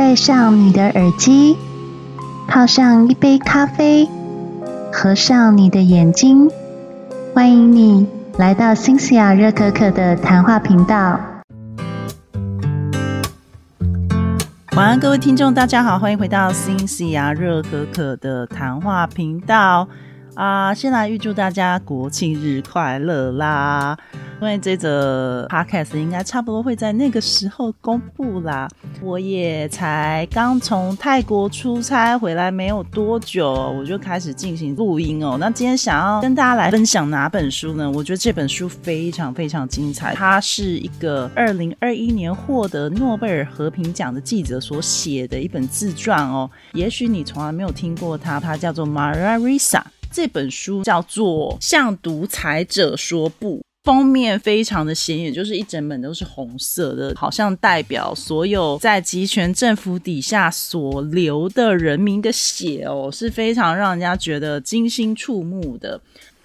戴上你的耳机，泡上一杯咖啡，合上你的眼睛，欢迎你来到新西亚热可可的谈话频道。晚安，各位听众，大家好，欢迎回到新西亚热可可的谈话频道。啊，先来预祝大家国庆日快乐啦！因为这则 podcast 应该差不多会在那个时候公布啦。我也才刚从泰国出差回来没有多久，我就开始进行录音哦。那今天想要跟大家来分享哪本书呢？我觉得这本书非常非常精彩，它是一个二零二一年获得诺贝尔和平奖的记者所写的一本自传哦。也许你从来没有听过他，他叫做 Maria Risa。这本书叫做《向独裁者说不》，封面非常的显眼，就是一整本都是红色的，好像代表所有在集权政府底下所流的人民的血哦，是非常让人家觉得惊心触目的。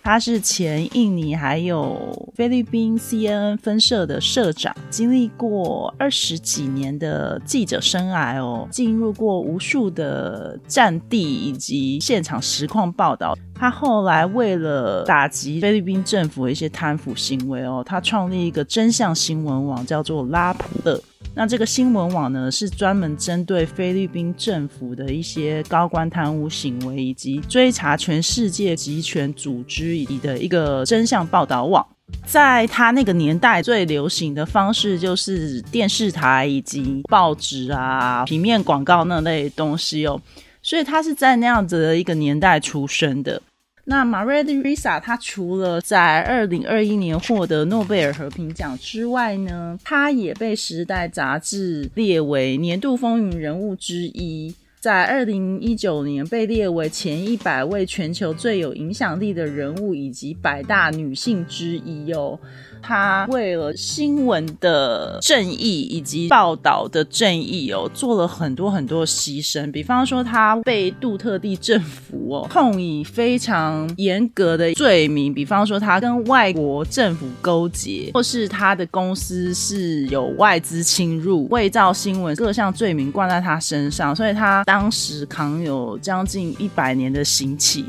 他是前印尼还有菲律宾 CNN 分社的社长，经历过二十几年的记者生涯哦，进入过无数的战地以及现场实况报道。他后来为了打击菲律宾政府的一些贪腐行为哦，他创立一个真相新闻网，叫做拉普勒。那这个新闻网呢，是专门针对菲律宾政府的一些高官贪污行为，以及追查全世界集权组织以的一个真相报道网。在他那个年代，最流行的方式就是电视台以及报纸啊、平面广告那类东西哦。所以他是在那样子的一个年代出生的。那 Maria Risa，她除了在二零二一年获得诺贝尔和平奖之外呢，她也被《时代》杂志列为年度风云人物之一，在二零一九年被列为前一百位全球最有影响力的人物以及百大女性之一哦。他为了新闻的正义以及报道的正义哦，做了很多很多牺牲。比方说，他被杜特地政府哦控以非常严格的罪名，比方说他跟外国政府勾结，或是他的公司是有外资侵入、伪造新闻各项罪名冠在他身上，所以他当时扛有将近一百年的刑期。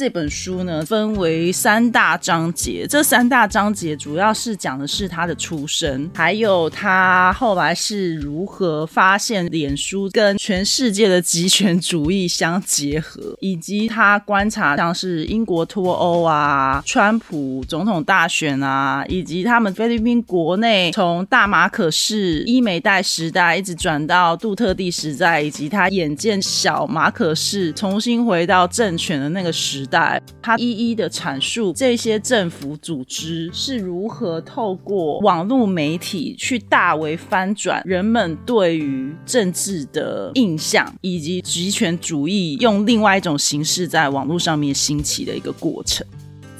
这本书呢，分为三大章节。这三大章节主要是讲的是他的出身，还有他后来是如何发现脸书跟全世界的集权主义相结合，以及他观察像是英国脱欧啊、川普总统大选啊，以及他们菲律宾国内从大马可士伊美代时代一直转到杜特地时代，以及他眼见小马可士重新回到政权的那个时。代，他一一的阐述这些政府组织是如何透过网络媒体去大为翻转人们对于政治的印象，以及集权主义用另外一种形式在网络上面兴起的一个过程。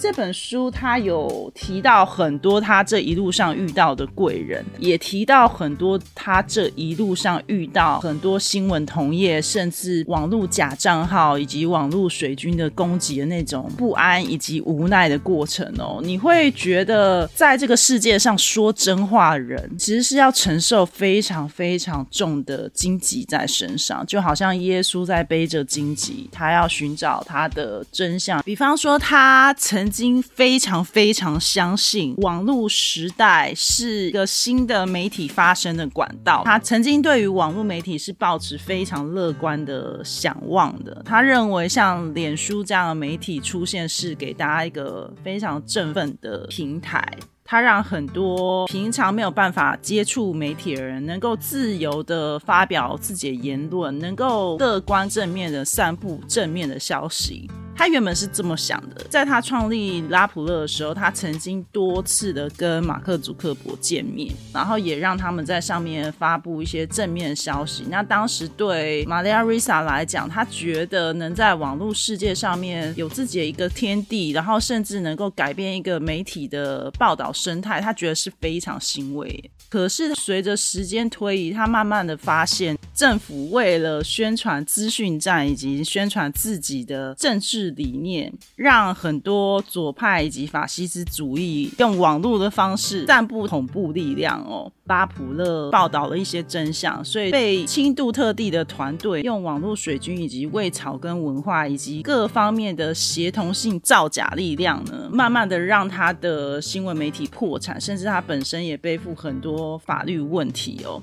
这本书他有提到很多他这一路上遇到的贵人，也提到很多他这一路上遇到很多新闻同业，甚至网络假账号以及网络水军的攻击的那种不安以及无奈的过程哦。你会觉得在这个世界上说真话的人，其实是要承受非常非常重的荆棘在身上，就好像耶稣在背着荆棘，他要寻找他的真相。比方说他曾。经非常非常相信网络时代是一个新的媒体发生的管道。他曾经对于网络媒体是抱持非常乐观的想望的。他认为像脸书这样的媒体出现是给大家一个非常振奋的平台。他让很多平常没有办法接触媒体的人能够自由的发表自己的言论，能够乐观正面的散布正面的消息。他原本是这么想的，在他创立拉普勒的时候，他曾经多次的跟马克·祖克伯见面，然后也让他们在上面发布一些正面消息。那当时对玛利亚·瑞萨来讲，他觉得能在网络世界上面有自己的一个天地，然后甚至能够改变一个媒体的报道生态，他觉得是非常欣慰。可是随着时间推移，他慢慢的发现，政府为了宣传资讯战以及宣传自己的政治。理念，让很多左派以及法西斯主义用网络的方式散布恐怖力量哦。巴普勒报道了一些真相，所以被亲度特地的团队用网络水军以及为草根文化以及各方面的协同性造假力量呢，慢慢的让他的新闻媒体破产，甚至他本身也背负很多法律问题哦。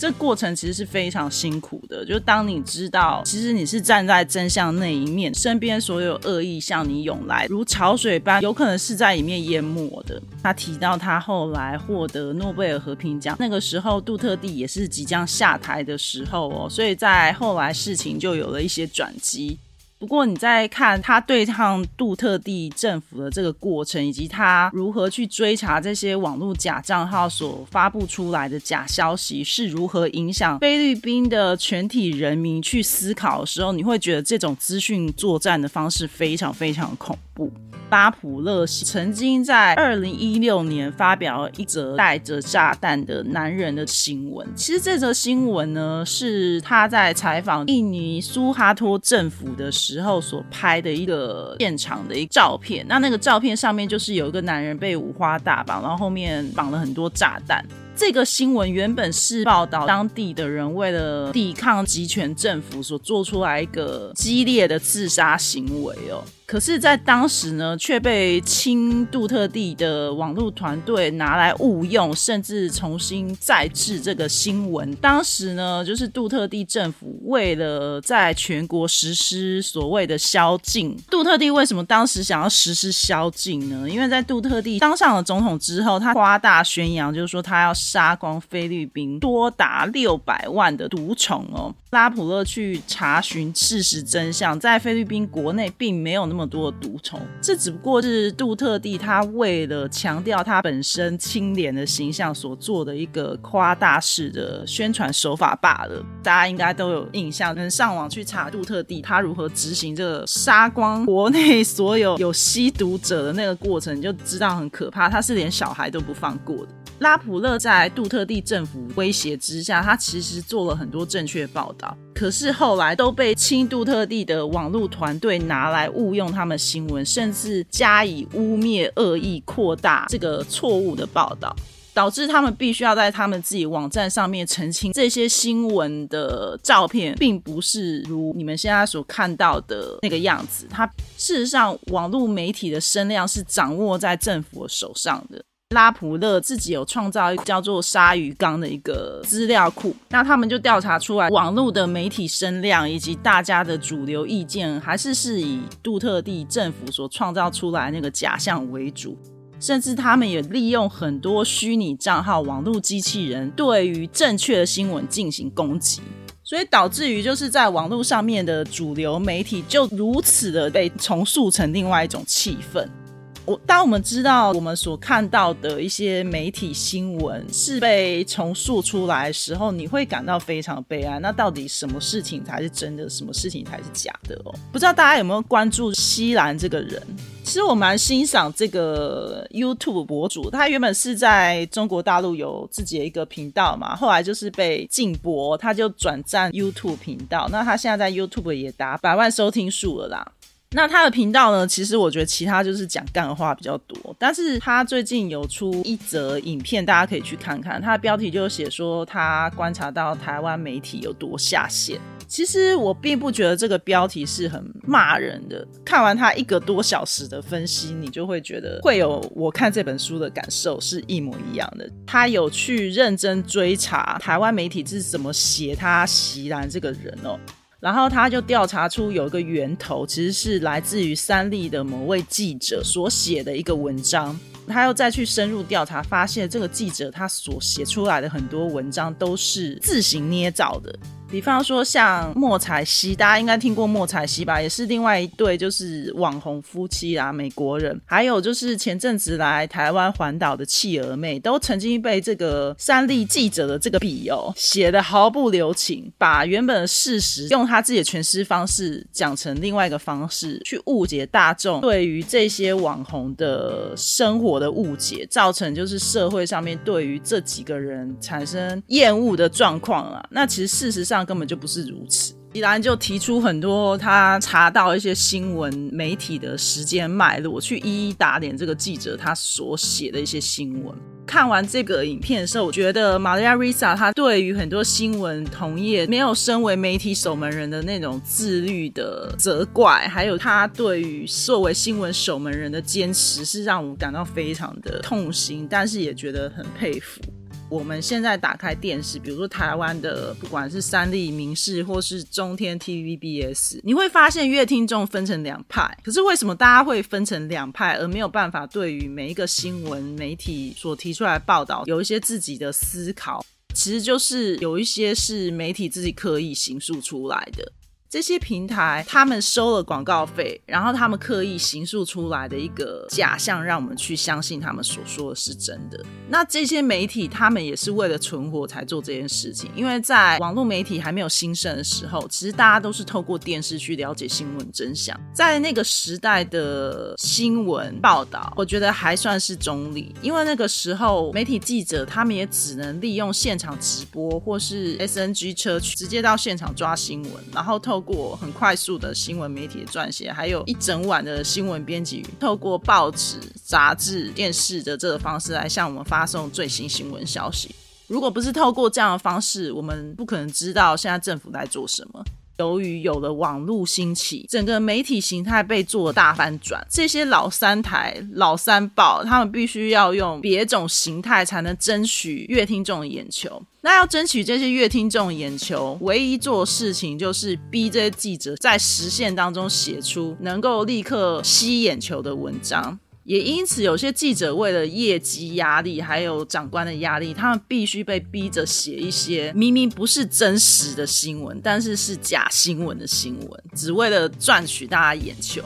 这过程其实是非常辛苦的，就当你知道，其实你是站在真相那一面，身边所有恶意向你涌来，如潮水般，有可能是在里面淹没的。他提到他后来获得诺贝尔和平奖，那个时候杜特地也是即将下台的时候哦，所以在后来事情就有了一些转机。不过你在看他对抗杜特地政府的这个过程，以及他如何去追查这些网络假账号所发布出来的假消息，是如何影响菲律宾的全体人民去思考的时候，你会觉得这种资讯作战的方式非常非常恐怖。巴普勒曾经在二零一六年发表一则带着炸弹的男人的新闻。其实这则新闻呢，是他在采访印尼苏哈托政府的时时候所拍的一个现场的一照片。那那个照片上面就是有一个男人被五花大绑，然后后面绑了很多炸弹。这个新闻原本是报道当地的人为了抵抗集权政府所做出来一个激烈的自杀行为哦。可是，在当时呢，却被亲杜特地的网络团队拿来误用，甚至重新再制这个新闻。当时呢，就是杜特地政府为了在全国实施所谓的宵禁。杜特地为什么当时想要实施宵禁呢？因为在杜特地当上了总统之后，他夸大宣扬，就是说他要杀光菲律宾多达六百万的毒虫哦。拉普勒去查询事实真相，在菲律宾国内并没有那么。多的毒虫，这只不过是杜特地他为了强调他本身清廉的形象所做的一个夸大式的宣传手法罢了。大家应该都有印象，能上网去查杜特地他如何执行这个杀光国内所有有吸毒者的那个过程，就知道很可怕。他是连小孩都不放过的。拉普勒在杜特地政府威胁之下，他其实做了很多正确报道，可是后来都被亲杜特地的网络团队拿来误用他们新闻，甚至加以污蔑、恶意扩大这个错误的报道，导致他们必须要在他们自己网站上面澄清这些新闻的照片，并不是如你们现在所看到的那个样子。它事实上，网络媒体的声量是掌握在政府手上的。拉普勒自己有创造一个叫做“鲨鱼缸”的一个资料库，那他们就调查出来，网络的媒体声量以及大家的主流意见，还是是以杜特地政府所创造出来那个假象为主，甚至他们也利用很多虚拟账号、网络机器人，对于正确的新闻进行攻击，所以导致于就是在网络上面的主流媒体就如此的被重塑成另外一种气氛。当我们知道我们所看到的一些媒体新闻是被重塑出来的时候，你会感到非常悲哀。那到底什么事情才是真的，什么事情才是假的哦？不知道大家有没有关注西兰这个人？其实我蛮欣赏这个 YouTube 博主，他原本是在中国大陆有自己的一个频道嘛，后来就是被禁播，他就转战 YouTube 频道。那他现在在 YouTube 也达百万收听数了啦。那他的频道呢？其实我觉得其他就是讲干话比较多，但是他最近有出一则影片，大家可以去看看。他的标题就写说他观察到台湾媒体有多下线。其实我并不觉得这个标题是很骂人的。看完他一个多小时的分析，你就会觉得会有我看这本书的感受是一模一样的。他有去认真追查台湾媒体是怎么写他席兰这个人哦。然后他就调查出有一个源头，其实是来自于三立的某位记者所写的一个文章。他又再去深入调查，发现这个记者他所写出来的很多文章都是自行捏造的。比方说像莫彩希，大家应该听过莫彩希吧？也是另外一对就是网红夫妻啊，美国人。还有就是前阵子来台湾环岛的企鹅妹，都曾经被这个三立记者的这个笔哦写的毫不留情，把原本的事实用他自己的诠释方式讲成另外一个方式，去误解大众对于这些网红的生活的误解，造成就是社会上面对于这几个人产生厌恶的状况啊。那其实事实上。根本就不是如此。依然就提出很多他查到一些新闻媒体的时间脉络，去一一打点这个记者他所写的一些新闻。看完这个影片的时候，我觉得 Maria Risa 她对于很多新闻同业没有身为媒体守门人的那种自律的责怪，还有他对于作为新闻守门人的坚持，是让我感到非常的痛心，但是也觉得很佩服。我们现在打开电视，比如说台湾的，不管是三立、民视或是中天 TVBS，你会发现乐听众分成两派。可是为什么大家会分成两派，而没有办法对于每一个新闻媒体所提出来报道有一些自己的思考？其实就是有一些是媒体自己刻意形塑出来的。这些平台，他们收了广告费，然后他们刻意形塑出来的一个假象，让我们去相信他们所说的是真的。那这些媒体，他们也是为了存活才做这件事情。因为在网络媒体还没有兴盛的时候，其实大家都是透过电视去了解新闻真相。在那个时代的新闻报道，我觉得还算是中立，因为那个时候媒体记者他们也只能利用现场直播或是 SNG 车去直接到现场抓新闻，然后透。过很快速的新闻媒体的撰写，还有一整晚的新闻编辑，透过报纸、杂志、电视的这个方式来向我们发送最新新闻消息。如果不是透过这样的方式，我们不可能知道现在政府在做什么。由于有了网络兴起，整个媒体形态被做大翻转。这些老三台、老三报，他们必须要用别种形态才能争取乐听众的眼球。那要争取这些乐听众的眼球，唯一做事情就是逼这些记者在实线当中写出能够立刻吸眼球的文章。也因此，有些记者为了业绩压力，还有长官的压力，他们必须被逼着写一些明明不是真实的新闻，但是是假新闻的新闻，只为了赚取大家眼球。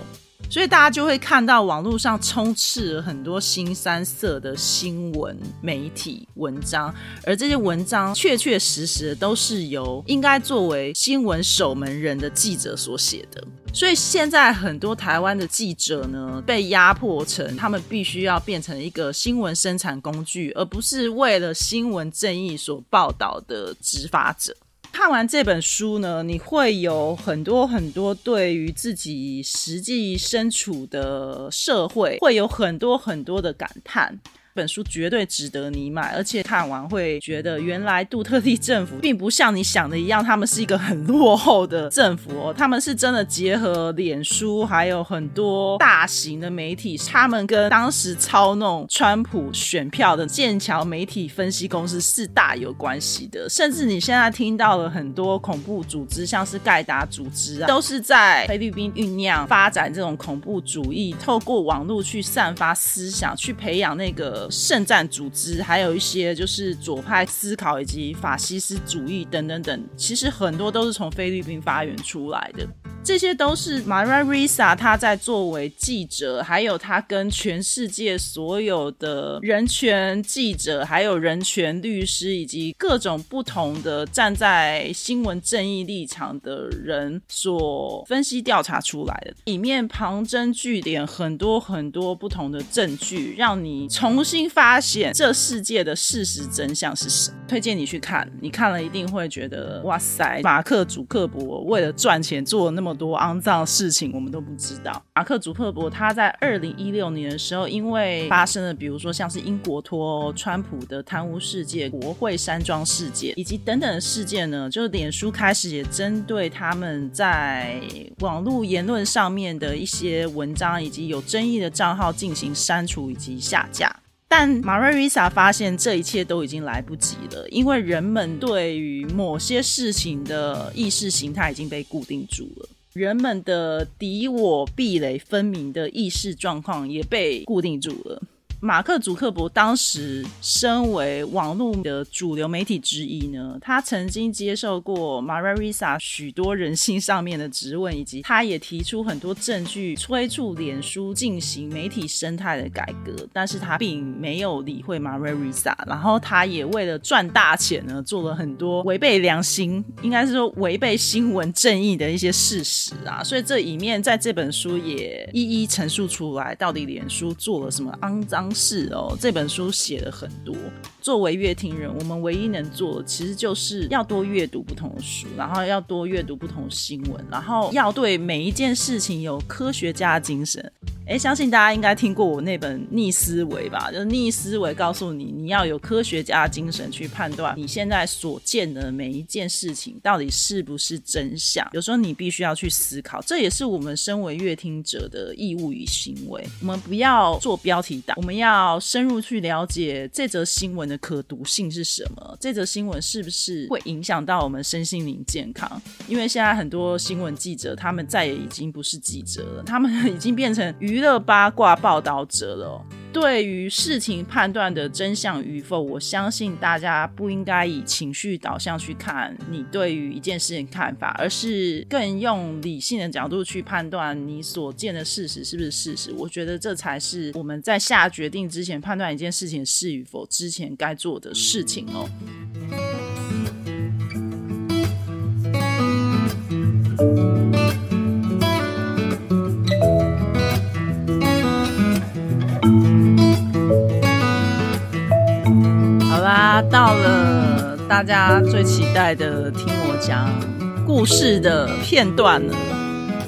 所以大家就会看到网络上充斥了很多新三色的新闻媒体文章，而这些文章确确实实都是由应该作为新闻守门人的记者所写的。所以现在很多台湾的记者呢，被压迫成他们必须要变成一个新闻生产工具，而不是为了新闻正义所报道的执法者。看完这本书呢，你会有很多很多对于自己实际身处的社会，会有很多很多的感叹。本书绝对值得你买，而且看完会觉得，原来杜特地政府并不像你想的一样，他们是一个很落后的政府哦。他们是真的结合脸书，还有很多大型的媒体，他们跟当时操弄川普选票的剑桥媒体分析公司是大有关系的。甚至你现在听到了很多恐怖组织，像是盖达组织啊，都是在菲律宾酝酿发展这种恐怖主义，透过网络去散发思想，去培养那个。圣战组织，还有一些就是左派思考以及法西斯主义等等等，其实很多都是从菲律宾发源出来的。这些都是 Maria Risa 他在作为记者，还有他跟全世界所有的人权记者，还有人权律师，以及各种不同的站在新闻正义立场的人所分析调查出来的，里面旁征据点很多很多不同的证据，让你重新新发现这世界的事实真相是什么。推荐你去看，你看了一定会觉得哇塞，马克·祖克伯为了赚钱做了那么。多肮脏的事情我们都不知道。马克·祖克伯他在二零一六年的时候，因为发生了，比如说像是英国脱、川普的贪污事件、国会山庄事件以及等等的事件呢，就是脸书开始也针对他们在网络言论上面的一些文章以及有争议的账号进行删除以及下架。但 Marisa 发现这一切都已经来不及了，因为人们对于某些事情的意识形态已经被固定住了。人们的敌我壁垒分明的意识状况也被固定住了。马克·祖克伯当时身为网络的主流媒体之一呢，他曾经接受过 Maria Risa 许多人性上面的质问，以及他也提出很多证据催促脸书进行媒体生态的改革，但是他并没有理会 Maria Risa，然后他也为了赚大钱呢，做了很多违背良心，应该是说违背新闻正义的一些事实啊，所以这一面在这本书也一一陈述出来，到底脸书做了什么肮脏。是哦，这本书写了很多。作为乐听人，我们唯一能做的，其实就是要多阅读不同的书，然后要多阅读不同的新闻，然后要对每一件事情有科学家精神。哎，相信大家应该听过我那本《逆思维》吧？就是逆思维告诉你，你要有科学家精神去判断你现在所见的每一件事情到底是不是真相。有时候你必须要去思考，这也是我们身为乐听者的义务与行为。我们不要做标题党，我们要深入去了解这则新闻的可读性是什么，这则新闻是不是会影响到我们身心灵健康？因为现在很多新闻记者，他们再也已经不是记者了，他们已经变成娱乐八卦报道者了。对于事情判断的真相与否，我相信大家不应该以情绪导向去看你对于一件事情看法，而是更用理性的角度去判断你所见的事实是不是事实。我觉得这才是我们在下决定之前判断一件事情是与否之前该做的事情哦。大家最期待的听我讲故事的片段了。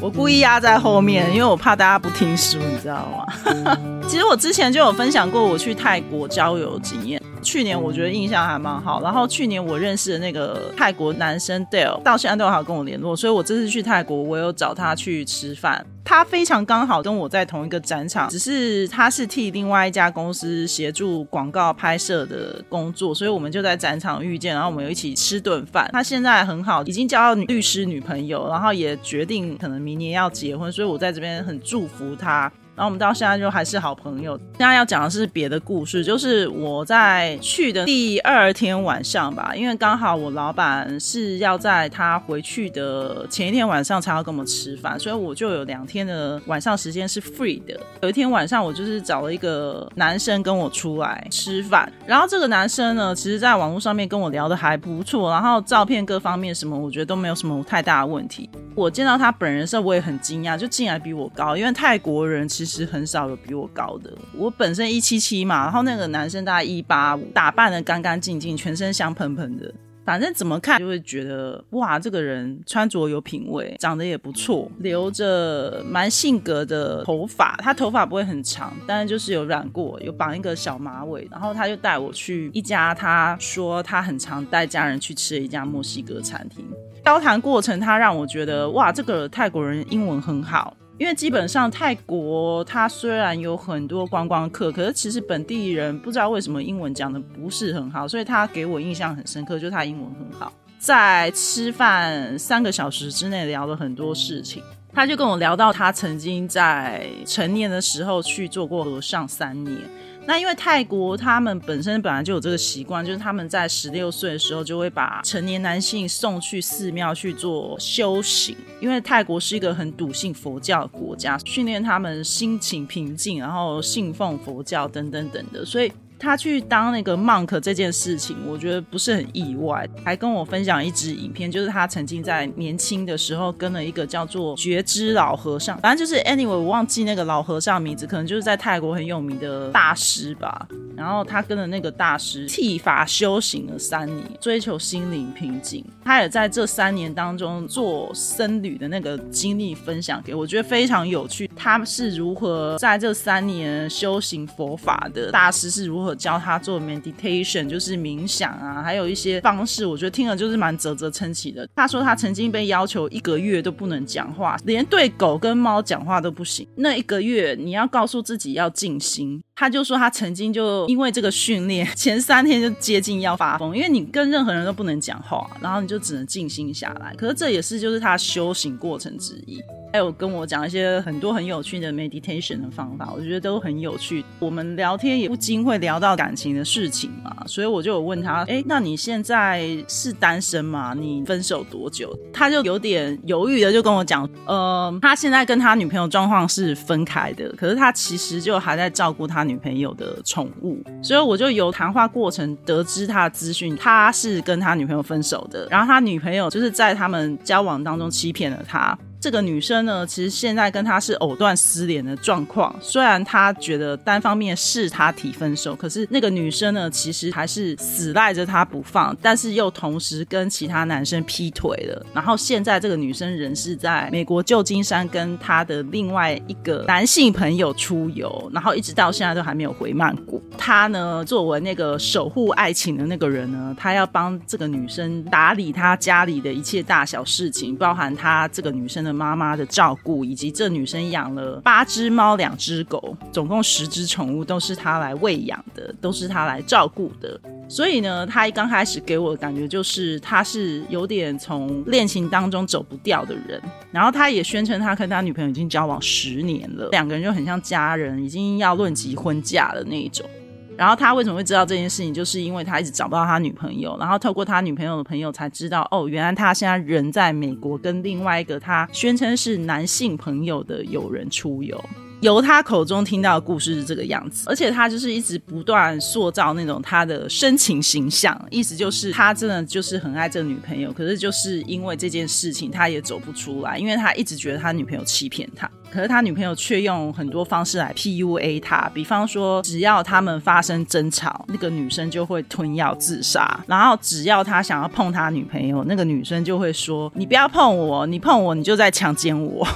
我故意压在后面，因为我怕大家不听书，你知道吗？其实我之前就有分享过我去泰国郊游经验。去年我觉得印象还蛮好，然后去年我认识的那个泰国男生 Dale 到现在都还跟我联络，所以我这次去泰国，我有找他去吃饭。他非常刚好跟我在同一个展场，只是他是替另外一家公司协助广告拍摄的工作，所以我们就在展场遇见，然后我们有一起吃顿饭。他现在很好，已经交到律师女朋友，然后也决定可能明年要结婚，所以我在这边很祝福他。然后我们到现在就还是好朋友。现在要讲的是别的故事，就是我在去的第二天晚上吧，因为刚好我老板是要在他回去的前一天晚上才要跟我们吃饭，所以我就有两天的晚上时间是 free 的。有一天晚上，我就是找了一个男生跟我出来吃饭，然后这个男生呢，其实在网络上面跟我聊的还不错，然后照片各方面什么，我觉得都没有什么太大的问题。我见到他本人的时候，我也很惊讶，就竟然比我高，因为泰国人其实。是很少有比我高的。我本身一七七嘛，然后那个男生大概一八五，打扮的干干净净，全身香喷喷的。反正怎么看就会觉得哇，这个人穿着有品味，长得也不错，留着蛮性格的头发。他头发不会很长，但是就是有染过，有绑一个小马尾。然后他就带我去一家他说他很常带家人去吃的一家墨西哥餐厅。交谈过程，他让我觉得哇，这个泰国人英文很好。因为基本上泰国它虽然有很多观光客，可是其实本地人不知道为什么英文讲的不是很好，所以他给我印象很深刻，就是他英文很好。在吃饭三个小时之内聊了很多事情，他就跟我聊到他曾经在成年的时候去做过和尚三年。那因为泰国他们本身本来就有这个习惯，就是他们在十六岁的时候就会把成年男性送去寺庙去做修行，因为泰国是一个很笃信佛教的国家，训练他们心情平静，然后信奉佛教等等等的，所以。他去当那个 monk 这件事情，我觉得不是很意外。还跟我分享一支影片，就是他曾经在年轻的时候跟了一个叫做觉知老和尚，反正就是 anyway，我忘记那个老和尚名字，可能就是在泰国很有名的大师吧。然后他跟了那个大师剃发修行了三年，追求心灵平静。他也在这三年当中做僧侣的那个经历分享给我，觉得非常有趣。他是如何在这三年修行佛法的？大师是如何？教他做 meditation，就是冥想啊，还有一些方式，我觉得听了就是蛮啧啧称奇的。他说他曾经被要求一个月都不能讲话，连对狗跟猫讲话都不行。那一个月你要告诉自己要静心。他就说他曾经就因为这个训练，前三天就接近要发疯，因为你跟任何人都不能讲话，然后你就只能静心下来。可是这也是就是他修行过程之一。还有跟我讲一些很多很有趣的 meditation 的方法，我觉得都很有趣。我们聊天也不禁会聊到感情的事情嘛，所以我就有问他，哎，那你现在是单身吗？你分手多久？他就有点犹豫的就跟我讲，呃，他现在跟他女朋友状况是分开的，可是他其实就还在照顾他女朋友的宠物，所以我就由谈话过程得知他的资讯，他是跟他女朋友分手的，然后他女朋友就是在他们交往当中欺骗了他。这个女生呢，其实现在跟他是藕断丝连的状况。虽然他觉得单方面是他提分手，可是那个女生呢，其实还是死赖着他不放，但是又同时跟其他男生劈腿了。然后现在这个女生人是在美国旧金山跟她的另外一个男性朋友出游，然后一直到现在都还没有回曼谷。他呢，作为那个守护爱情的那个人呢，他要帮这个女生打理她家里的一切大小事情，包含她这个女生的妈妈的照顾，以及这女生养了八只猫、两只狗，总共十只宠物都是他来喂养的，都是他来照顾的。所以呢，他一刚开始给我的感觉就是他是有点从恋情当中走不掉的人。然后他也宣称他跟他女朋友已经交往十年了，两个人就很像家人，已经要论及婚嫁的那一种。然后他为什么会知道这件事情，就是因为他一直找不到他女朋友，然后透过他女朋友的朋友才知道，哦，原来他现在人在美国，跟另外一个他宣称是男性朋友的友人出游。由他口中听到的故事是这个样子，而且他就是一直不断塑造那种他的深情形象，意思就是他真的就是很爱这个女朋友，可是就是因为这件事情他也走不出来，因为他一直觉得他女朋友欺骗他，可是他女朋友却用很多方式来 PUA 他，比方说只要他们发生争吵，那个女生就会吞药自杀，然后只要他想要碰他女朋友，那个女生就会说你不要碰我，你碰我你就在强奸我。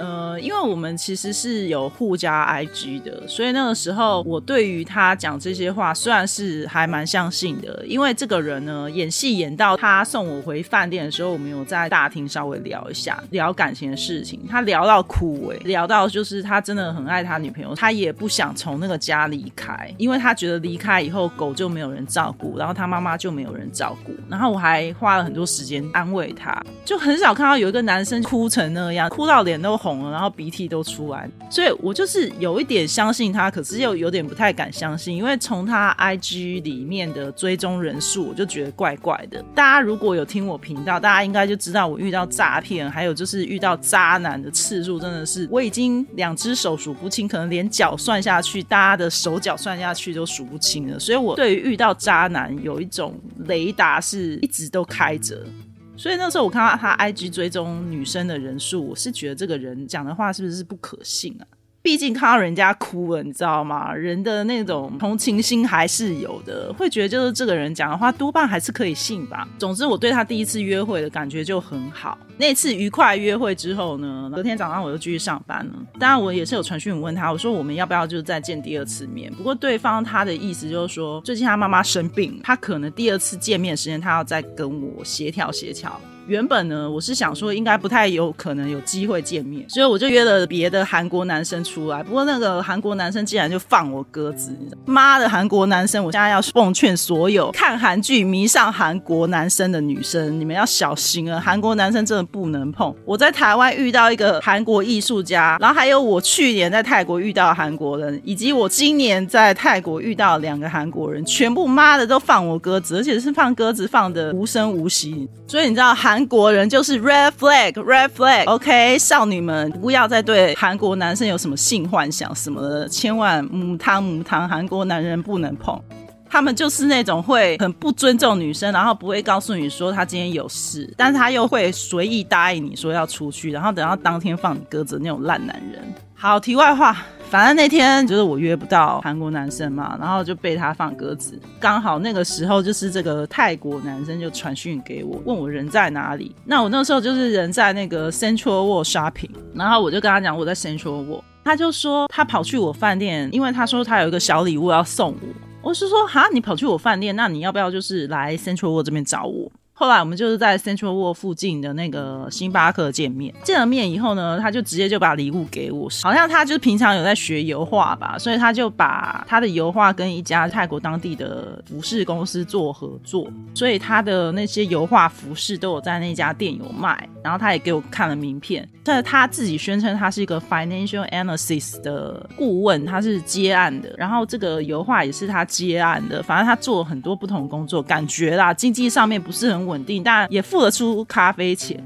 呃，因为我们其实是有互加 IG 的，所以那个时候我对于他讲这些话，虽然是还蛮相信的。因为这个人呢，演戏演到他送我回饭店的时候，我们有在大厅稍微聊一下，聊感情的事情。他聊到哭，哎，聊到就是他真的很爱他女朋友，他也不想从那个家离开，因为他觉得离开以后狗就没有人照顾，然后他妈妈就没有人照顾。然后我还花了很多时间安慰他，就很少看到有一个男生哭成那样，哭到脸都红。然后鼻涕都出来，所以我就是有一点相信他，可是又有点不太敢相信，因为从他 IG 里面的追踪人数，我就觉得怪怪的。大家如果有听我频道，大家应该就知道我遇到诈骗，还有就是遇到渣男的次数，真的是我已经两只手数不清，可能连脚算下去，大家的手脚算下去都数不清了。所以我对于遇到渣男有一种雷达是一直都开着。所以那时候我看到他 IG 追踪女生的人数，我是觉得这个人讲的话是不是不可信啊？毕竟看到人家哭了，你知道吗？人的那种同情心还是有的，会觉得就是这个人讲的话多半还是可以信吧。总之，我对他第一次约会的感觉就很好。那次愉快约会之后呢，隔天早上我又继续上班了。当然，我也是有传讯问他，我说我们要不要就是再见第二次面？不过对方他的意思就是说，最近他妈妈生病，他可能第二次见面时间他要再跟我协调协调。原本呢，我是想说应该不太有可能有机会见面，所以我就约了别的韩国男生出来。不过那个韩国男生竟然就放我鸽子，妈的韩国男生！我现在要奉劝所有看韩剧迷上韩国男生的女生，你们要小心啊！韩国男生真的不能碰。我在台湾遇到一个韩国艺术家，然后还有我去年在泰国遇到韩国人，以及我今年在泰国遇到两个韩国人，全部妈的都放我鸽子，而且是放鸽子放的无声无息。所以你知道韩。韩国人就是 red flag，red flag，OK，少女们不要再对韩国男生有什么性幻想什么的，千万母汤母汤，韩国男人不能碰。他们就是那种会很不尊重女生，然后不会告诉你说他今天有事，但是他又会随意答应你说要出去，然后等到当天放你鸽子那种烂男人。好，题外话。反正那天就是我约不到韩国男生嘛，然后就被他放鸽子。刚好那个时候就是这个泰国男生就传讯给我，问我人在哪里。那我那时候就是人在那个 Central World Shopping，然后我就跟他讲我在 Central World，他就说他跑去我饭店，因为他说他有一个小礼物要送我。我是说哈，你跑去我饭店，那你要不要就是来 Central World 这边找我？后来我们就是在 Central World 附近的那个星巴克见面。见了面以后呢，他就直接就把礼物给我，好像他就是平常有在学油画吧，所以他就把他的油画跟一家泰国当地的服饰公司做合作，所以他的那些油画服饰都有在那家店有卖。然后他也给我看了名片，但他自己宣称他是一个 financial analysis 的顾问，他是接案的。然后这个油画也是他接案的，反正他做了很多不同工作，感觉啦经济上面不是很稳定，但也付得出咖啡钱。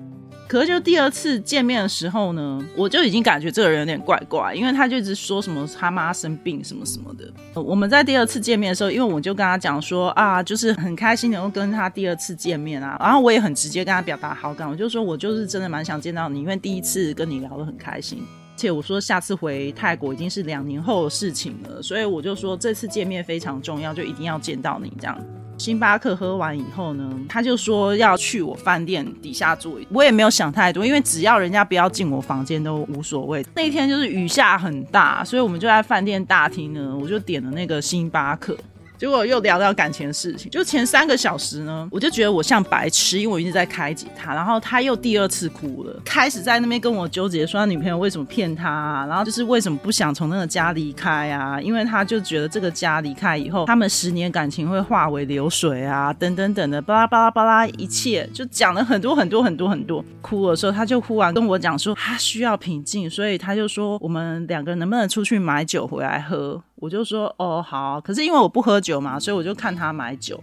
可是就第二次见面的时候呢，我就已经感觉这个人有点怪怪，因为他就一直说什么他妈生病什么什么的。我们在第二次见面的时候，因为我就跟他讲说啊，就是很开心能够跟他第二次见面啊，然后我也很直接跟他表达好感，我就说我就是真的蛮想见到你，因为第一次跟你聊得很开心。且我说下次回泰国已经是两年后的事情了，所以我就说这次见面非常重要，就一定要见到你这样。星巴克喝完以后呢，他就说要去我饭店底下住，我也没有想太多，因为只要人家不要进我房间都无所谓。那天就是雨下很大，所以我们就在饭店大厅呢，我就点了那个星巴克。结果又聊到感情的事情，就前三个小时呢，我就觉得我像白痴，因为我一直在开解他，然后他又第二次哭了，开始在那边跟我纠结，说他女朋友为什么骗他啊，然后就是为什么不想从那个家离开啊？因为他就觉得这个家离开以后，他们十年感情会化为流水啊，等等等的，巴拉巴拉巴拉，一切就讲了很多很多很多很多。哭的时候，他就忽然跟我讲说，他需要平静，所以他就说，我们两个人能不能出去买酒回来喝？我就说哦好，可是因为我不喝酒嘛，所以我就看他买酒。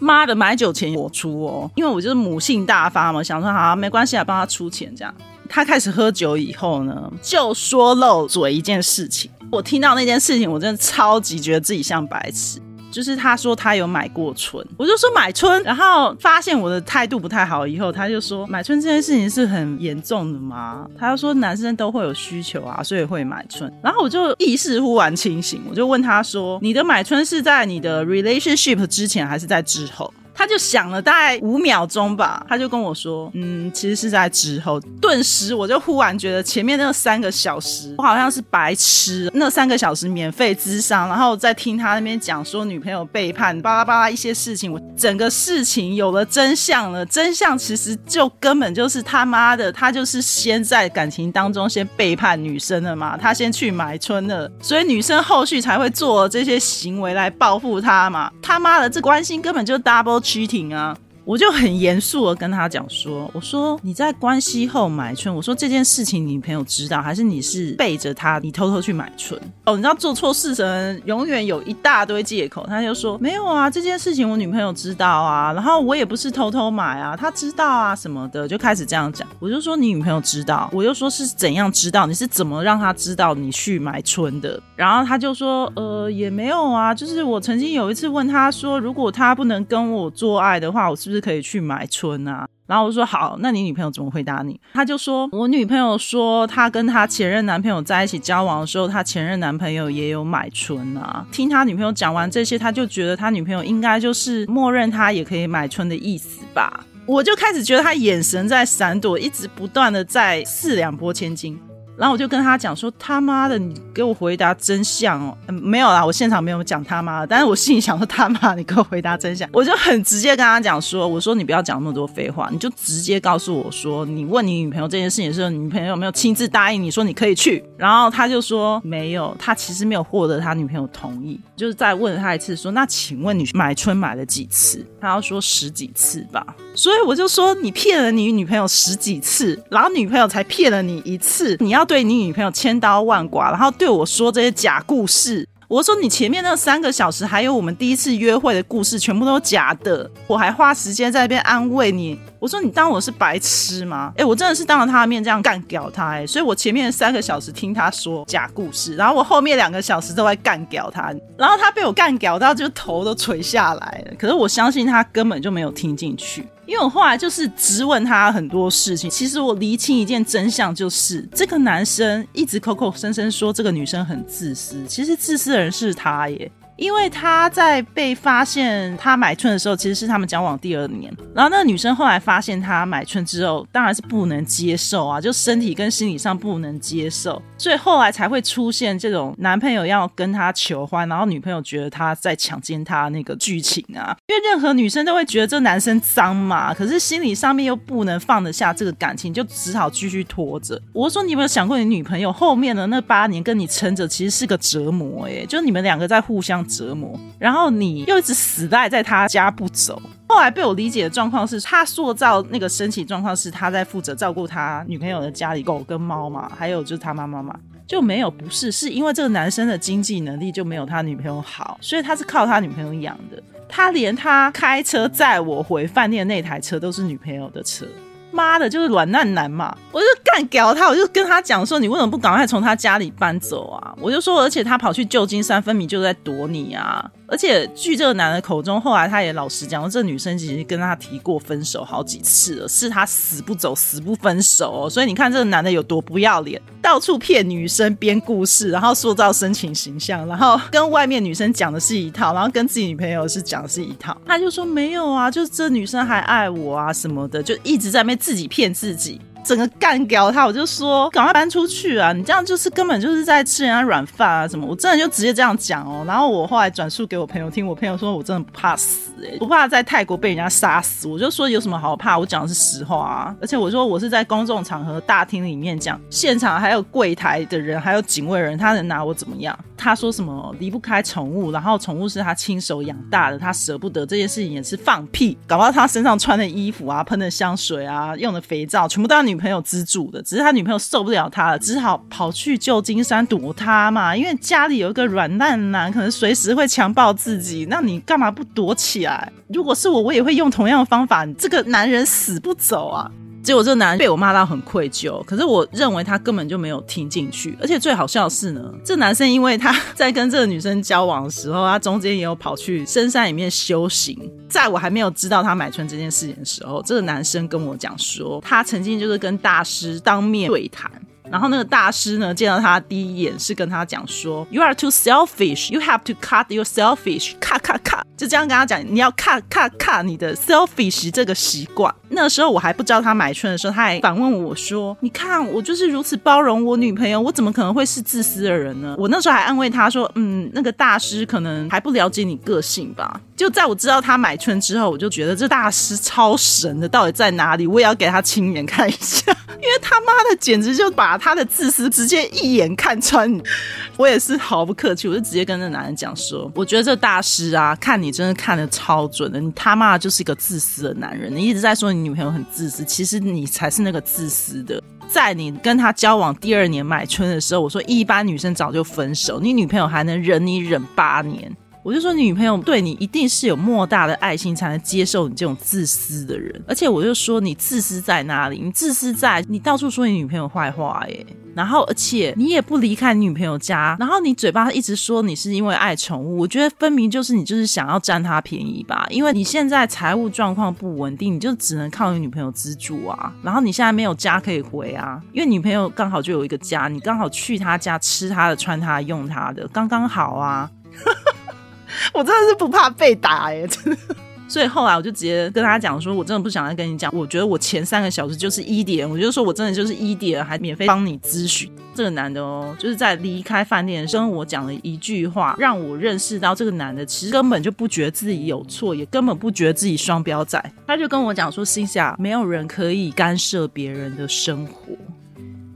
妈的，买酒钱我出哦，因为我就是母性大发嘛，想说好没关系啊，帮他出钱这样。他开始喝酒以后呢，就说漏嘴一件事情。我听到那件事情，我真的超级觉得自己像白痴。就是他说他有买过春，我就说买春，然后发现我的态度不太好，以后他就说买春这件事情是很严重的吗？他就说男生都会有需求啊，所以会买春。然后我就意识忽然清醒，我就问他说：“你的买春是在你的 relationship 之前还是在之后？”他就想了大概五秒钟吧，他就跟我说：“嗯，其实是在之后。”顿时我就忽然觉得前面那三个小时我好像是白痴，那三个小时免费咨商，然后再听他那边讲说女朋友背叛，巴拉巴拉一些事情，我整个事情有了真相了。真相其实就根本就是他妈的，他就是先在感情当中先背叛女生了嘛，他先去买春了，所以女生后续才会做这些行为来报复他嘛。他妈的，这关心根本就 double。趋停啊！我就很严肃的跟他讲说：“我说你在关系后买春，我说这件事情你女朋友知道，还是你是背着他，你偷偷去买春？哦，你知道做错事的人永远有一大堆借口。他就说没有啊，这件事情我女朋友知道啊，然后我也不是偷偷买啊，他知道啊什么的，就开始这样讲。我就说你女朋友知道，我就说是怎样知道？你是怎么让他知道你去买春的？然后他就说呃也没有啊，就是我曾经有一次问他说，如果他不能跟我做爱的话，我是不是？”是可以去买春啊，然后我说好，那你女朋友怎么回答你？他就说我女朋友说，她跟她前任男朋友在一起交往的时候，她前任男朋友也有买春啊。听他女朋友讲完这些，他就觉得他女朋友应该就是默认他也可以买春的意思吧。我就开始觉得他眼神在闪躲，一直不断的在四两拨千斤。然后我就跟他讲说：“他妈的，你给我回答真相哦！”没有啦，我现场没有讲他妈的，但是我心里想说：“他妈，你给我回答真相！” 我就很直接跟他讲说：“我说你不要讲那么多废话，你就直接告诉我说，你问你女朋友这件事情的时候，你女朋友有没有亲自答应你说你可以去？”然后他就说：“没有，他其实没有获得他女朋友同意。”就是再问他一次说：“那请问你买春买了几次？”他要说十几次吧。所以我就说：“你骗了你女朋友十几次，然后女朋友才骗了你一次，你要。”对你女朋友千刀万剐，然后对我说这些假故事。我说你前面那三个小时，还有我们第一次约会的故事，全部都假的。我还花时间在那边安慰你。我说你当我是白痴吗？哎，我真的是当着他的面这样干掉他哎。所以我前面三个小时听他说假故事，然后我后面两个小时都在干掉他。然后他被我干掉到就头都垂下来了。可是我相信他根本就没有听进去。因为我后来就是质问他很多事情，其实我厘清一件真相，就是这个男生一直口口声声说这个女生很自私，其实自私的人是他耶。因为他在被发现他买春的时候，其实是他们交往第二年。然后那个女生后来发现他买春之后，当然是不能接受啊，就身体跟心理上不能接受，所以后来才会出现这种男朋友要跟他求欢，然后女朋友觉得他在强奸他那个剧情啊。因为任何女生都会觉得这男生脏嘛，可是心理上面又不能放得下这个感情，就只好继续拖着。我说你有没有想过，你女朋友后面的那八年跟你撑着，其实是个折磨哎，就你们两个在互相。折磨，然后你又一直死赖在他家不走。后来被我理解的状况是，他塑造那个身体状况是他在负责照顾他女朋友的家里狗跟猫嘛，还有就是他妈妈嘛，就没有不是，是因为这个男生的经济能力就没有他女朋友好，所以他是靠他女朋友养的。他连他开车载我回饭店那台车都是女朋友的车。妈的，就是软烂男嘛！我就干掉他，我就跟他讲说，你为什么不赶快从他家里搬走啊？我就说，而且他跑去旧金山，分明就在躲你啊！而且据这个男的口中，后来他也老实讲，这女生其实跟他提过分手好几次了，是他死不走、死不分手哦。所以你看这个男的有多不要脸，到处骗女生编故事，然后塑造深情形象，然后跟外面女生讲的是一套，然后跟自己女朋友是讲的是一套。他就说没有啊，就是这女生还爱我啊什么的，就一直在那自己骗自己。整个干掉他，我就说赶快搬出去啊！你这样就是根本就是在吃人家软饭啊什么！我真的就直接这样讲哦。然后我后来转述给我朋友听，我朋友说我真的不怕死不怕在泰国被人家杀死。我就说有什么好怕？我讲的是实话啊！而且我说我是在公众场合大厅里面讲，现场还有柜台的人，还有警卫人，他能拿我怎么样？他说什么离不开宠物，然后宠物是他亲手养大的，他舍不得这件事情也是放屁。搞不好他身上穿的衣服啊，喷的香水啊，用的肥皂，全部都他女。朋友资助的，只是他女朋友受不了他了，只好跑去旧金山躲他嘛。因为家里有一个软烂男，可能随时会强暴自己。那你干嘛不躲起如果是我，我也会用同样的方法。这个男人死不走啊！结果这个男人被我骂到很愧疚，可是我认为他根本就没有听进去。而且最好笑的是呢，这男生因为他在跟这个女生交往的时候，他中间也有跑去深山里面修行。在我还没有知道他买春这件事情的时候，这个男生跟我讲说，他曾经就是跟大师当面对谈。然后那个大师呢，见到他第一眼是跟他讲说：“You are too selfish. You have to cut your selfish. cut cut cut。”就这样跟他讲，你要 cut cut cut 你的 selfish 这个习惯。那时候我还不知道他买春的时候，他还反问我说：“你看我就是如此包容我女朋友，我怎么可能会是自私的人呢？”我那时候还安慰他说：“嗯，那个大师可能还不了解你个性吧。”就在我知道他买春之后，我就觉得这大师超神的，到底在哪里？我也要给他亲眼看一下，因为他妈的简直就把。他的自私直接一眼看穿，我也是毫不客气，我就直接跟那男人讲说：“我觉得这大师啊，看你真的看的超准的，你他妈就是一个自私的男人。你一直在说你女朋友很自私，其实你才是那个自私的。在你跟他交往第二年买春的时候，我说一般女生早就分手，你女朋友还能忍你忍八年。”我就说，你女朋友对你一定是有莫大的爱心，才能接受你这种自私的人。而且我就说，你自私在哪里？你自私在你到处说你女朋友坏话，耶。然后而且你也不离开你女朋友家，然后你嘴巴一直说你是因为爱宠物，我觉得分明就是你就是想要占她便宜吧？因为你现在财务状况不稳定，你就只能靠你女朋友资助啊。然后你现在没有家可以回啊，因为女朋友刚好就有一个家，你刚好去她家吃她的、穿她的、用她的，刚刚好啊。我真的是不怕被打哎，真的。所以后来我就直接跟他讲说，我真的不想再跟你讲。我觉得我前三个小时就是一点，我就说我真的就是一点，还免费帮你咨询。这个男的哦，就是在离开饭店跟我讲了一句话，让我认识到这个男的其实根本就不觉得自己有错，也根本不觉得自己双标仔。他就跟我讲说，心想没有人可以干涉别人的生活。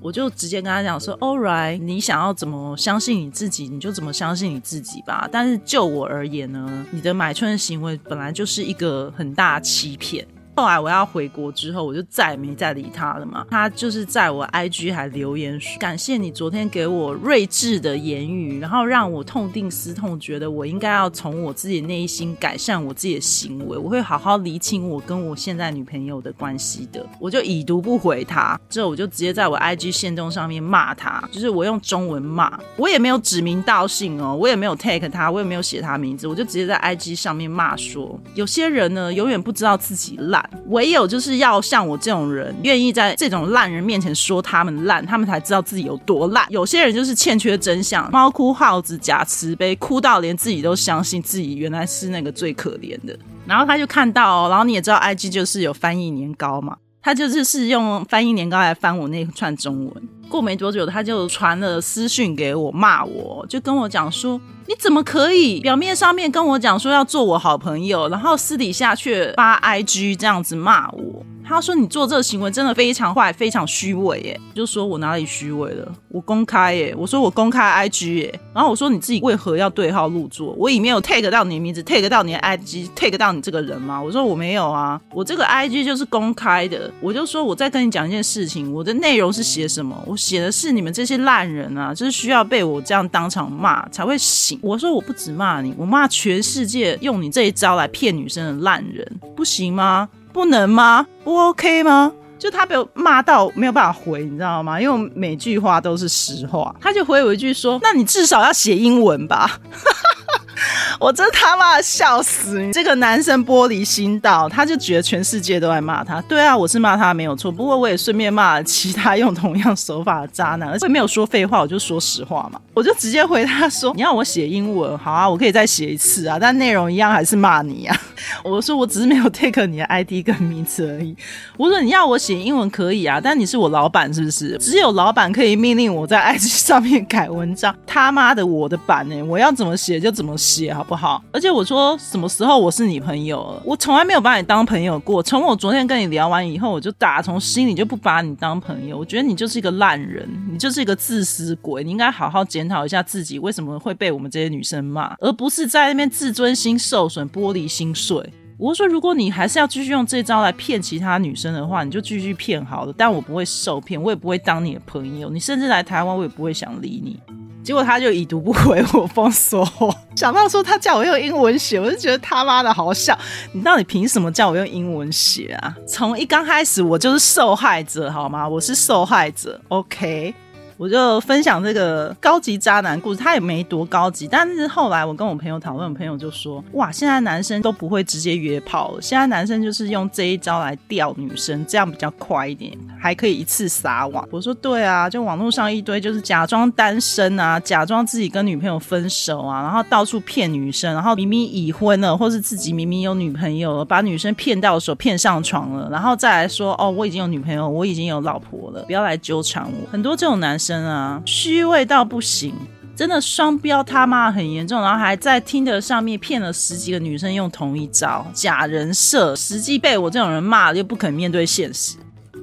我就直接跟他讲说，All right，你想要怎么相信你自己，你就怎么相信你自己吧。但是就我而言呢，你的买春行为本来就是一个很大欺骗。后来我要回国之后，我就再也没再理他了嘛。他就是在我 IG 还留言说：“感谢你昨天给我睿智的言语，然后让我痛定思痛，觉得我应该要从我自己内心改善我自己的行为。我会好好厘清我跟我现在女朋友的关系的。”我就已读不回他，之后我就直接在我 IG 线动上面骂他，就是我用中文骂，我也没有指名道姓哦，我也没有 take 他，我也没有写他名字，我就直接在 IG 上面骂说：有些人呢，永远不知道自己烂。唯有就是要像我这种人，愿意在这种烂人面前说他们烂，他们才知道自己有多烂。有些人就是欠缺真相，猫哭耗子假慈悲，哭到连自己都相信自己原来是那个最可怜的。然后他就看到，然后你也知道，IG 就是有翻译年糕嘛，他就是是用翻译年糕来翻我那串中文。过没多久，他就传了私讯给我，骂我，就跟我讲说。你怎么可以表面上面跟我讲说要做我好朋友，然后私底下却发 IG 这样子骂我？他说：“你做这个行为真的非常坏，非常虚伪。”耶，就说我哪里虚伪了？我公开耶，我说我公开 IG 耶，然后我说你自己为何要对号入座？我里面有 tag 到你的名字，tag 到你的 IG，tag 到你这个人吗？我说我没有啊，我这个 IG 就是公开的。我就说我在跟你讲一件事情，我的内容是写什么？我写的是你们这些烂人啊，就是需要被我这样当场骂才会醒。我说我不止骂你，我骂全世界用你这一招来骗女生的烂人，不行吗？不能吗？不 OK 吗？就他被我骂到没有办法回，你知道吗？因为每句话都是实话，他就回我一句说：“那你至少要写英文吧。” 我真他妈笑死！你这个男生玻璃心到，他就觉得全世界都在骂他。对啊，我是骂他没有错，不过我也顺便骂了其他用同样手法的渣男，而且没有说废话，我就说实话嘛。我就直接回他说：“你要我写英文，好啊，我可以再写一次啊，但内容一样还是骂你啊。”我说：“我只是没有 take 你的 ID 跟名字而已。”我说：“你要我写英文可以啊，但你是我老板是不是？只有老板可以命令我在 IG 上面改文章。他妈的，我的版呢？我要怎么写就怎么写，好不好？而且我说什么时候我是你朋友了？我从来没有把你当朋友过。从我昨天跟你聊完以后，我就打从心里就不把你当朋友。我觉得你就是一个烂人，你就是一个自私鬼。你应该好好检讨一下自己，为什么会被我们这些女生骂，而不是在那边自尊心受损、玻璃心碎。我说，如果你还是要继续用这招来骗其他女生的话，你就继续骗好了。但我不会受骗，我也不会当你的朋友。你甚至来台湾，我也不会想理你。结果他就已读不回我封锁。想到说他叫我用英文写，我就觉得他妈的好笑。你到底凭什么叫我用英文写啊？从一刚开始我就是受害者，好吗？我是受害者。OK。我就分享这个高级渣男故事，他也没多高级，但是后来我跟我朋友讨论，我朋友就说：哇，现在男生都不会直接约炮了，现在男生就是用这一招来钓女生，这样比较快一点，还可以一次撒网。我说对啊，就网络上一堆就是假装单身啊，假装自己跟女朋友分手啊，然后到处骗女生，然后明明已婚了，或是自己明明有女朋友了，把女生骗到手，骗上床了，然后再来说哦，我已经有女朋友，我已经有老婆了，不要来纠缠我。很多这种男生。真啊，虚伪到不行，真的双标他妈很严重，然后还在听的上面骗了十几个女生用同一招假人设，实际被我这种人骂了又不肯面对现实。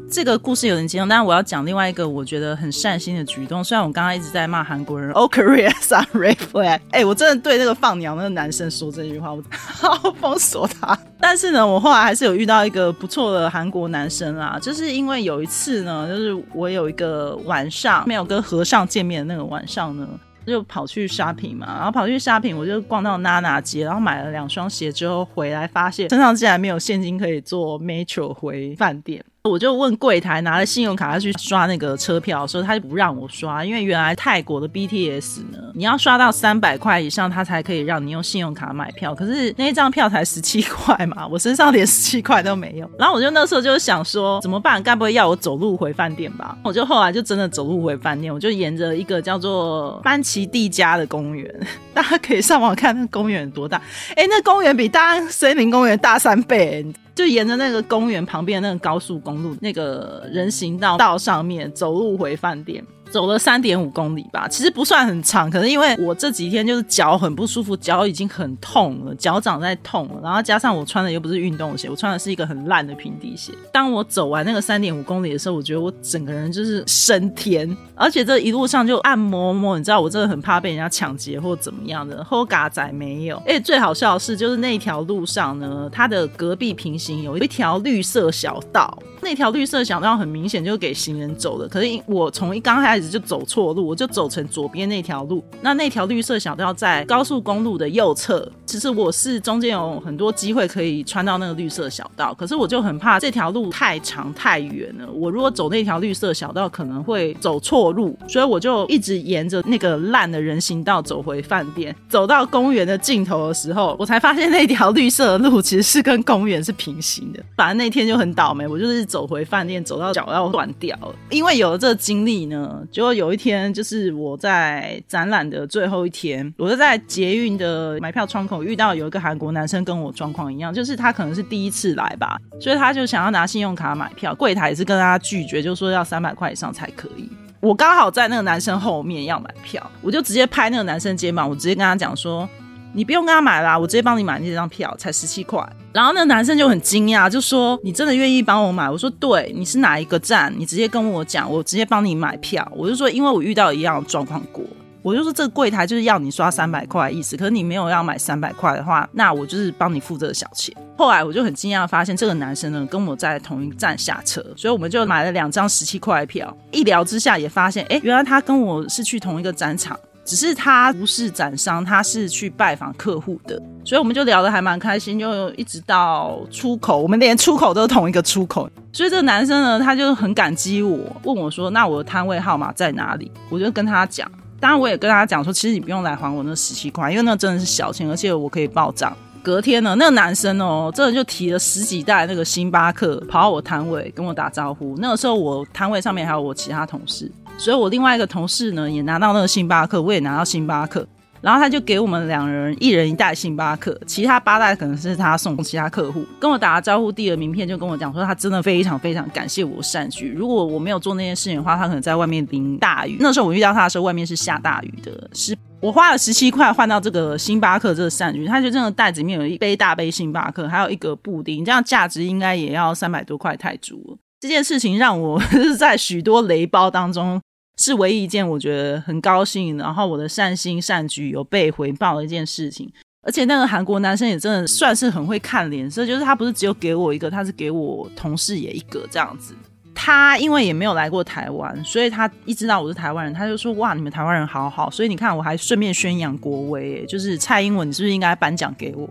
这个故事有点激动，但是我要讲另外一个我觉得很善心的举动。虽然我刚刚一直在骂韩国人，All Koreans are red flag。哎，我真的对那个放鸟那个男生说这句话，我好封锁他。但是呢，我后来还是有遇到一个不错的韩国男生啊，就是因为有一次呢，就是我有一个晚上没有跟和尚见面的那个晚上呢，就跑去 shopping 嘛，然后跑去 shopping，我就逛到娜娜街，然后买了两双鞋之后回来，发现身上竟然没有现金可以做 metro 回饭店。我就问柜台拿了信用卡要去刷那个车票，说他就不让我刷，因为原来泰国的 BTS 呢，你要刷到三百块以上，他才可以让你用信用卡买票。可是那一张票才十七块嘛，我身上连十七块都没有。然后我就那时候就想说，怎么办？该不会要我走路回饭店吧？我就后来就真的走路回饭店，我就沿着一个叫做班奇蒂家的公园，大家可以上网看那公园多大。哎，那公园比大森林公园大三倍。就沿着那个公园旁边那个高速公路那个人行道道上面走路回饭店。走了三点五公里吧，其实不算很长，可是因为我这几天就是脚很不舒服，脚已经很痛了，脚掌在痛了，然后加上我穿的又不是运动鞋，我穿的是一个很烂的平底鞋。当我走完那个三点五公里的时候，我觉得我整个人就是升天，而且这一路上就按摩摸，你知道我真的很怕被人家抢劫或怎么样的，后嘎仔没有。哎，最好笑的是，就是那条路上呢，它的隔壁平行有一条绿色小道，那条绿色小道很明显就是给行人走的，可是我从一刚开始。就走错路，我就走成左边那条路。那那条绿色小道在高速公路的右侧。其实我是中间有很多机会可以穿到那个绿色小道，可是我就很怕这条路太长太远了。我如果走那条绿色小道，可能会走错路，所以我就一直沿着那个烂的人行道走回饭店。走到公园的尽头的时候，我才发现那条绿色的路其实是跟公园是平行的。反正那天就很倒霉，我就是走回饭店，走到脚要断掉了。因为有了这个经历呢，结果有一天就是我在展览的最后一天，我就在捷运的买票窗口。遇到有一个韩国男生跟我状况一样，就是他可能是第一次来吧，所以他就想要拿信用卡买票，柜台也是跟他拒绝，就说要三百块以上才可以。我刚好在那个男生后面要买票，我就直接拍那个男生肩膀，我直接跟他讲说：“你不用跟他买啦，我直接帮你买那张票，才十七块。”然后那个男生就很惊讶，就说：“你真的愿意帮我买？”我说：“对，你是哪一个站？你直接跟我讲，我直接帮你买票。”我就说：“因为我遇到一样的状况过。”我就说这个柜台就是要你刷三百块意思，可是你没有要买三百块的话，那我就是帮你付这个小钱。后来我就很惊讶发现这个男生呢跟我在同一站下车，所以我们就买了两张十七块的票。一聊之下也发现，哎，原来他跟我是去同一个展场。只是他不是展商，他是去拜访客户的，所以我们就聊得还蛮开心，就一直到出口，我们连出口都是同一个出口。所以这个男生呢，他就很感激我，问我说：“那我的摊位号码在哪里？”我就跟他讲，当然我也跟他讲说，其实你不用来还我那十七块，因为那真的是小钱，而且我可以报账。隔天呢，那个男生哦，真的就提了十几袋那个星巴克，跑到我摊位跟我打招呼。那个时候我摊位上面还有我其他同事，所以我另外一个同事呢也拿到那个星巴克，我也拿到星巴克。然后他就给我们两人一人一袋星巴克，其他八袋可能是他送其他客户。跟我打了招呼，递了名片，就跟我讲说他真的非常非常感谢我善举。如果我没有做那件事情的话，他可能在外面淋大雨。那时候我遇到他的时候，外面是下大雨的，是。我花了十七块换到这个星巴克这个善举，他就这个袋子里面有一杯大杯星巴克，还有一个布丁，这样价值应该也要三百多块泰铢。这件事情让我是 在许多雷包当中是唯一一件我觉得很高兴，然后我的善心善举有被回报的一件事情。而且那个韩国男生也真的算是很会看脸色，就是他不是只有给我一个，他是给我同事也一个这样子。他因为也没有来过台湾，所以他一知道我是台湾人，他就说：“哇，你们台湾人好好。”所以你看，我还顺便宣扬国威，就是蔡英文，你是不是应该颁奖给我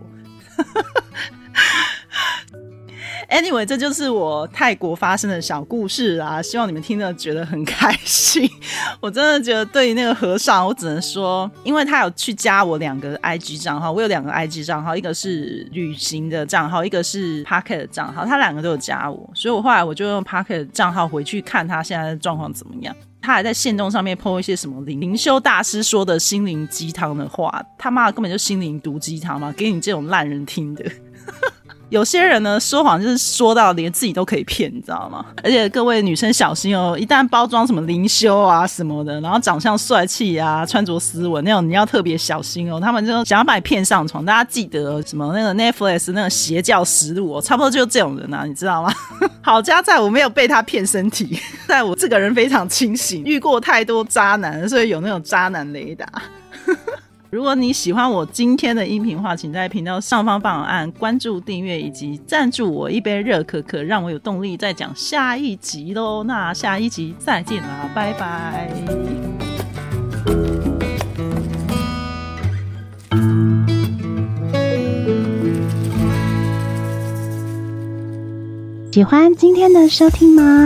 ？Anyway，这就是我泰国发生的小故事啊，希望你们听了觉得很开心。我真的觉得对于那个和尚，我只能说，因为他有去加我两个 IG 账号，我有两个 IG 账号，一个是旅行的账号，一个是 Pocket 的账号，他两个都有加我，所以我后来我就用 Pocket 账号回去看他现在的状况怎么样。他还在线动上面 po 一些什么灵灵修大师说的心灵鸡汤的话，他妈的根本就心灵毒鸡汤嘛，给你这种烂人听的。有些人呢说谎就是说到连自己都可以骗，你知道吗？而且各位女生小心哦，一旦包装什么灵修啊什么的，然后长相帅气啊、穿着斯文那种，你要特别小心哦。他们就想要把你骗上床。大家记得什么那个 Netflix 那个邪教实录哦，差不多就是这种人啊，你知道吗？好家在我没有被他骗身体，在我这个人非常清醒，遇过太多渣男，所以有那种渣男雷达。如果你喜欢我今天的音频话，请在频道上方帮我按关注、订阅以及赞助我一杯热可可，让我有动力再讲下一集喽。那下一集再见啦，拜拜！喜欢今天的收听吗？